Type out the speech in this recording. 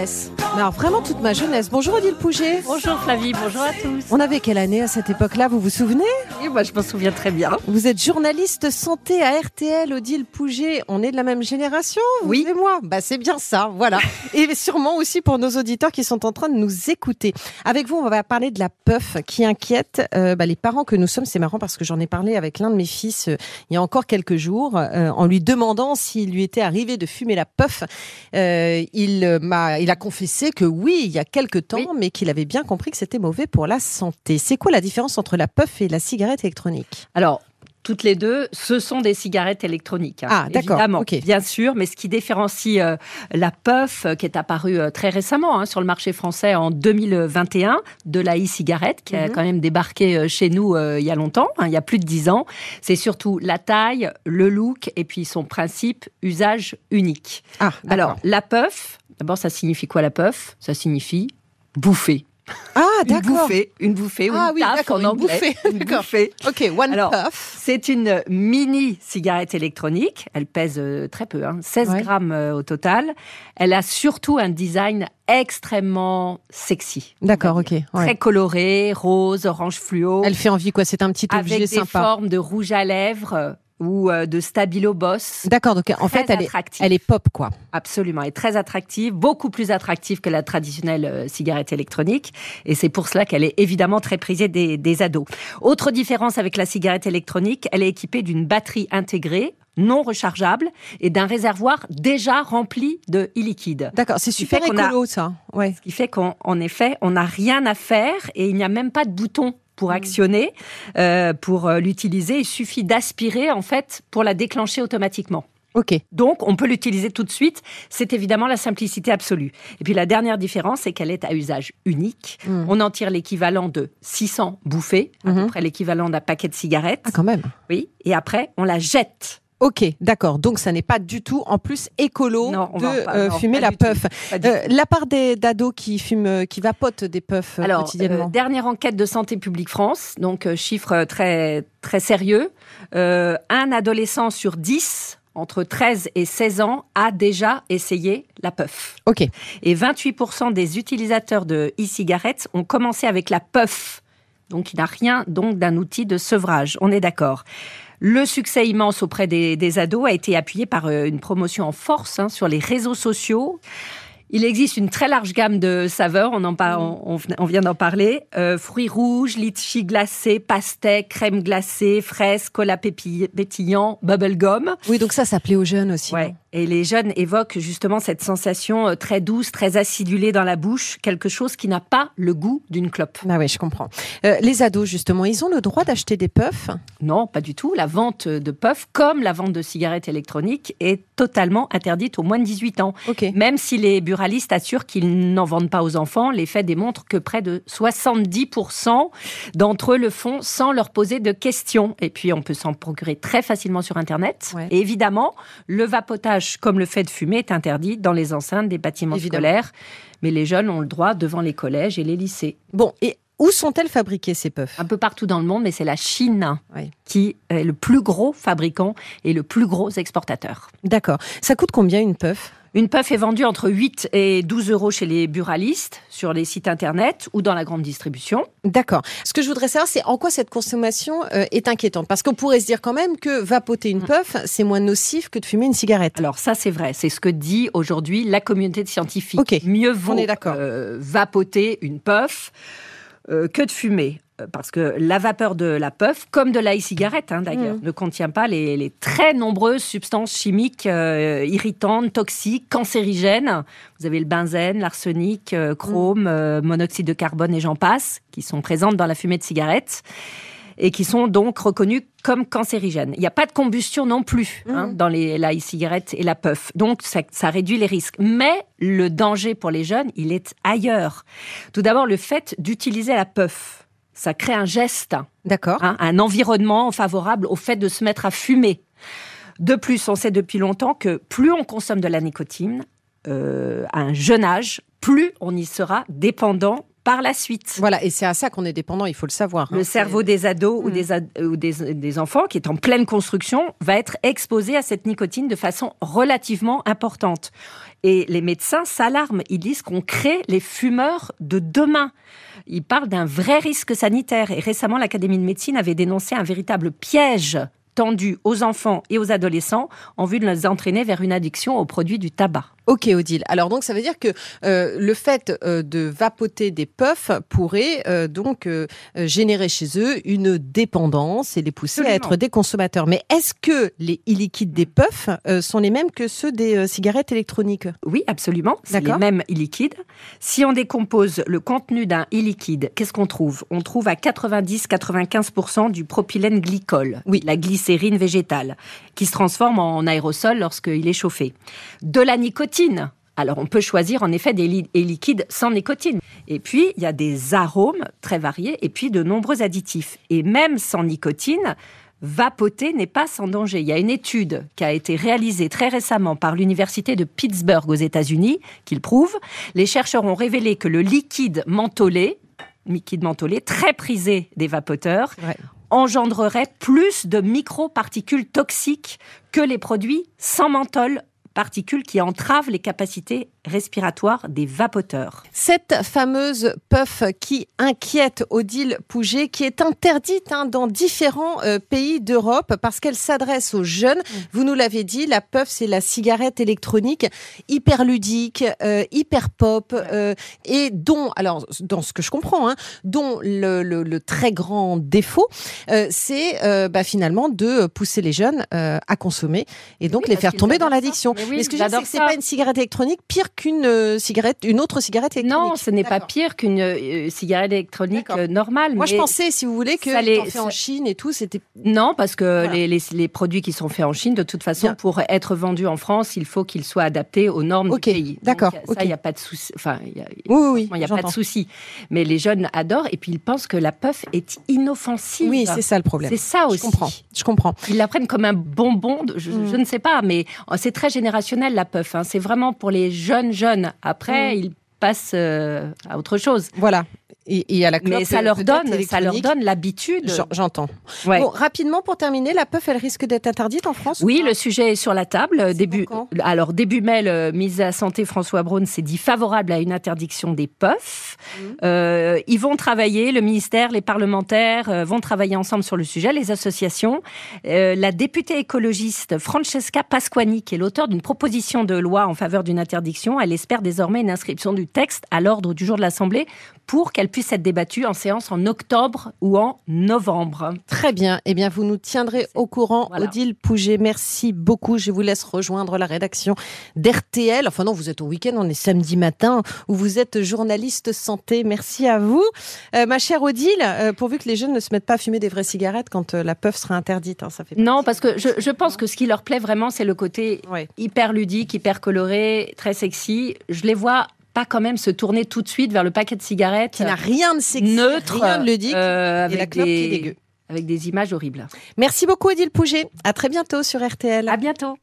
jeunesse. Mais alors vraiment toute ma jeunesse. Bonjour Odile Pouget. Bonjour Flavie, bonjour à tous. On avait quelle année à cette époque-là, vous vous souvenez? Moi je m'en souviens très bien. Vous êtes journaliste santé à RTL, Odile Pouget. On est de la même génération, vous Oui. et moi? Bah c'est bien ça, voilà. et sûrement aussi pour nos auditeurs qui sont en train de nous écouter. Avec vous, on va parler de la puff qui inquiète euh, bah, les parents que nous sommes. C'est marrant parce que j'en ai parlé avec l'un de mes fils euh, il y a encore quelques jours euh, en lui demandant s'il lui était arrivé de fumer la puff. Il m'a, il a confessé que oui, il y a quelques temps, Oui. mais qu'il avait bien compris que c'était mauvais pour la santé. C'est quoi la différence entre la puff et la cigarette? Électronique Alors, toutes les deux, ce sont des cigarettes électroniques. hein, Ah, d'accord, Évidemment, bien sûr, mais ce qui différencie euh, la puff, euh, qui est apparue euh, très récemment hein, sur le marché français en 2021, de la e-cigarette, qui a Mhm. quand même débarqué chez nous il y a longtemps, hein, il y a plus de dix ans, c'est surtout la taille, le look et puis son principe usage unique. Ah, Alors, la puff, d'abord, ça signifie quoi la puff? Ça signifie bouffer. ah, Une d'accord. bouffée, une bouffée ou Ah une oui, taf en une anglais. bouffée, Une bouffée. Ok, one Alors, puff. C'est une mini cigarette électronique. Elle pèse euh, très peu, hein, 16 Ouais. grammes euh, au total. Elle a surtout un design extrêmement sexy. D'accord, ok. ouais. Très coloré, rose, orange fluo, Elle fait envie quoi C'est un petit avec objet des sympa. formes de rouge à lèvres ou euh, de stabilo boss. D'accord, donc en fait, elle est, attractive. elle est pop quoi. Absolument, elle est très attractive, beaucoup plus attractive que la traditionnelle euh, cigarette électronique. Et c'est pour cela qu'elle est évidemment très prisée des, des ados. Autre différence avec la cigarette électronique, elle est équipée d'une batterie intégrée, non rechargeable, et d'un réservoir déjà rempli de e-liquide. D'accord, c'est super a- écolo ça. Ouais. Ce qui fait qu'en en effet, on n'a rien à faire et il n'y a même pas de bouton. Pour actionner, euh, pour euh, l'utiliser. Il suffit d'aspirer, en fait, pour la déclencher automatiquement. Ok. Donc, on peut l'utiliser tout de suite. C'est évidemment la simplicité absolue. Et puis, la dernière différence, c'est qu'elle est à usage unique. Mm. On en tire l'équivalent de 600 bouffées, à peu Mhm. près l'équivalent d'un paquet de cigarettes. Ah quand même. Oui. Et après, on la jette. Ok, d'accord. Donc ça n'est pas du tout en plus écolo Non, de va euh, non, fumer la puff. Euh, la part des d'ados qui fument, euh, qui vapotent des puffs Alors, quotidiennement. euh, dernière enquête de Santé publique France, donc chiffre très, très sérieux. Un adolescent sur 10, entre 13 et 16 ans, a déjà essayé la puff. Ok. Et 28% des utilisateurs de e-cigarettes ont commencé avec la puff. Donc, il n'a rien donc d'un outil de sevrage. On est d'accord. Le succès immense auprès des, des ados a été appuyé par euh, une promotion en force hein, sur les réseaux sociaux. Il existe une très large gamme de saveurs, on, en par- on, on- on vient d'en parler. Euh, fruits rouges, litchi glacé, pastèque, crème glacée, fraises, cola pétillant, bubblegum. Oui, donc ça, ça plaît aux jeunes aussi. Ouais. Et les jeunes évoquent justement cette sensation euh, très douce, très acidulée dans la bouche, quelque chose qui n'a pas le goût d'une clope. Ah oui, je comprends. Euh, les ados, justement, ils ont le droit d'acheter des puffs? Non, pas du tout. La vente de puffs, comme la vente de cigarettes électroniques, est totalement interdite aux moins de 18 ans. Ok. Même si les buralistes assurent qu'ils n'en vendent pas aux enfants, les faits démontrent que près de 70% d'entre eux le font sans leur poser de questions. Et puis, on peut s'en procurer très facilement sur Internet. Ouais. Et évidemment, le vapotage, comme le fait de fumer, est interdit dans les enceintes des bâtiments Évidemment. scolaires. Mais les jeunes ont le droit devant les collèges et les lycées. Bon, et où sont-elles fabriquées ces puffs? Un peu partout dans le monde, mais c'est la Chine qui est le plus gros fabricant et le plus gros exportateur. D'accord. Ça coûte combien une puff? Une puff est vendue entre 8 et 12 euros chez les buralistes, sur les sites internet ou dans la grande distribution. D'accord. Ce que je voudrais savoir, c'est en quoi cette consommation euh, est inquiétante? Parce qu'on pourrait se dire quand même que vapoter une puff, c'est moins nocif que de fumer une cigarette. Alors ça c'est vrai, c'est ce que dit aujourd'hui la communauté de scientifiques. Ok, Mieux vaut on est d'accord. euh, vapoter une puff euh, que de fumer. Euh, Parce que la vapeur de la puff, comme de la e-cigarette hein, d'ailleurs, Mhm. ne contient pas les, les très nombreuses substances chimiques euh, irritantes, toxiques, cancérigènes. Vous avez le benzène, l'arsenic, euh, chrome, euh, monoxyde de carbone et j'en passe, qui sont présentes dans la fumée de cigarette et qui sont donc reconnus comme cancérigènes. Il n'y a pas de combustion non plus hein, Mhm. dans les, la e-cigarette et la puff. Donc, ça, ça réduit les risques. Mais le danger pour les jeunes, il est ailleurs. Tout d'abord, le fait d'utiliser la puff. Ça crée un geste, D'accord. hein, un environnement favorable au fait de se mettre à fumer. De plus, on sait depuis longtemps que plus on consomme de la nicotine, euh, à un jeune âge, plus on y sera dépendant par la suite. Voilà, et c'est à ça qu'on est dépendant, il faut le savoir. Le hein, cerveau des ados ou, Mm. des, ad- ou des, des enfants qui est en pleine construction va être exposé à cette nicotine de façon relativement importante. Et les médecins s'alarment. Ils disent qu'on crée les fumeurs de demain. Ils parlent d'un vrai risque sanitaire. Et récemment, l'Académie de médecine avait dénoncé un véritable piège tendu aux enfants et aux adolescents en vue de les entraîner vers une addiction aux produits du tabac. Ok, Odile. Alors donc ça veut dire que euh, le fait euh, de vapoter des puffs pourrait euh, donc euh, générer chez eux une dépendance et les pousser à être des consommateurs. Mais est-ce que les e-liquides des puffs euh, sont les mêmes que ceux des euh, cigarettes électroniques? Oui, absolument. C'est les mêmes e-liquides. Si on décompose le contenu d'un e-liquide, qu'est-ce qu'on trouve? On trouve à 90-95% du propylène glycol, Oui. la glycérine végétale, qui se transforme en aérosol lorsqu'il est chauffé. De la nicotine. Alors, on peut choisir en effet des li- e-liquides sans nicotine. Et puis, il y a des arômes très variés et puis de nombreux additifs. Et même sans nicotine, vapoter n'est pas sans danger. Il y a une étude qui a été réalisée très récemment par l'université de Pittsburgh aux États-Unis qui le prouve. Les chercheurs ont révélé que le liquide mentholé, liquide mentholé, très prisé des vapoteurs, engendrerait plus de microparticules toxiques que les produits sans menthol, particules qui entravent les capacités respiratoires des vapoteurs. Cette fameuse puff qui inquiète Odile Pouget, qui est interdite hein, dans différents euh, pays d'Europe parce qu'elle s'adresse aux jeunes. Vous nous l'avez dit, la puff, c'est la cigarette électronique hyper ludique, euh, hyper pop, euh, et dont, alors dans ce que je comprends, hein, dont le, le- le très grand défaut, c'est bah, finalement de pousser les jeunes à consommer et donc Oui, les faire tomber dans l'addiction. Mais oui, ce que je c'est que c'est pas une cigarette électronique pire qu'une euh, cigarette, une autre cigarette électronique. Non, ce n'est pas pire qu'une euh, cigarette électronique euh, normale. Moi, je pensais, si vous voulez, que ça les- fais en Chine et tout, c'était. Non, parce que Voilà. les, les- les produits qui sont faits en Chine, de toute façon, Bien. pour être vendus en France, il faut qu'ils soient adaptés aux normes Ok, du pays. D'accord, Ça, il n'y a pas de souci. Enfin, il y a- Oui, il n'y a pas de souci. Mais les jeunes adorent et puis ils pensent que la puff est inoffensive. Oui, c'est ça le problème. C'est ça aussi. Je comprends. Je comprends. Ils la prennent comme un bonbon, de- je, Mm. je ne sais pas, mais oh, c'est très générationnel la puff. hein. C'est vraiment pour les jeunes jeunes. Après, Mm. ils passent euh, à autre chose. Voilà. Et, et à la clope, Mais ça leur peut-être donne, ça leur donne l'habitude. J'en- J'entends. Ouais. Bon, rapidement pour terminer, la puff, elle risque d'être interdite en France ou Oui, le sujet est sur la table. Début, alors début mai, le ministre de la Santé François Braun s'est dit favorable à une interdiction des puffs. Mhm. Euh, ils vont travailler, le ministère, les parlementaires euh, vont travailler ensemble sur le sujet, les associations. Euh, la députée écologiste Francesca Pasquani, qui est l'auteur d'une proposition de loi en faveur d'une interdiction, elle espère désormais une inscription du texte à l'ordre du jour de l'Assemblée pour qu'elle puisse être débattue en séance en octobre ou en novembre. Très bien. Eh bien, vous nous tiendrez au courant. Voilà. Odile Pouget, merci beaucoup. Je vous laisse rejoindre la rédaction d'RTL. Enfin non, vous êtes au week-end, on est samedi matin, où vous êtes journaliste santé. Merci à vous. Euh, ma chère Odile, euh, pourvu que les jeunes ne se mettent pas à fumer des vraies cigarettes quand euh, la puff sera interdite. hein, ça fait Non, parce que je, je pense que ce qui leur plaît vraiment, c'est le côté Ouais. hyper ludique, hyper coloré, très sexy. Je les vois pas quand même se tourner tout de suite vers le paquet de cigarettes Qui n'a rien de sexy, neutre, rien de ludique. euh, et la avec clope qui est des dégueu. avec des images horribles. Merci beaucoup Odile Pouget. À très bientôt sur RTL. À bientôt.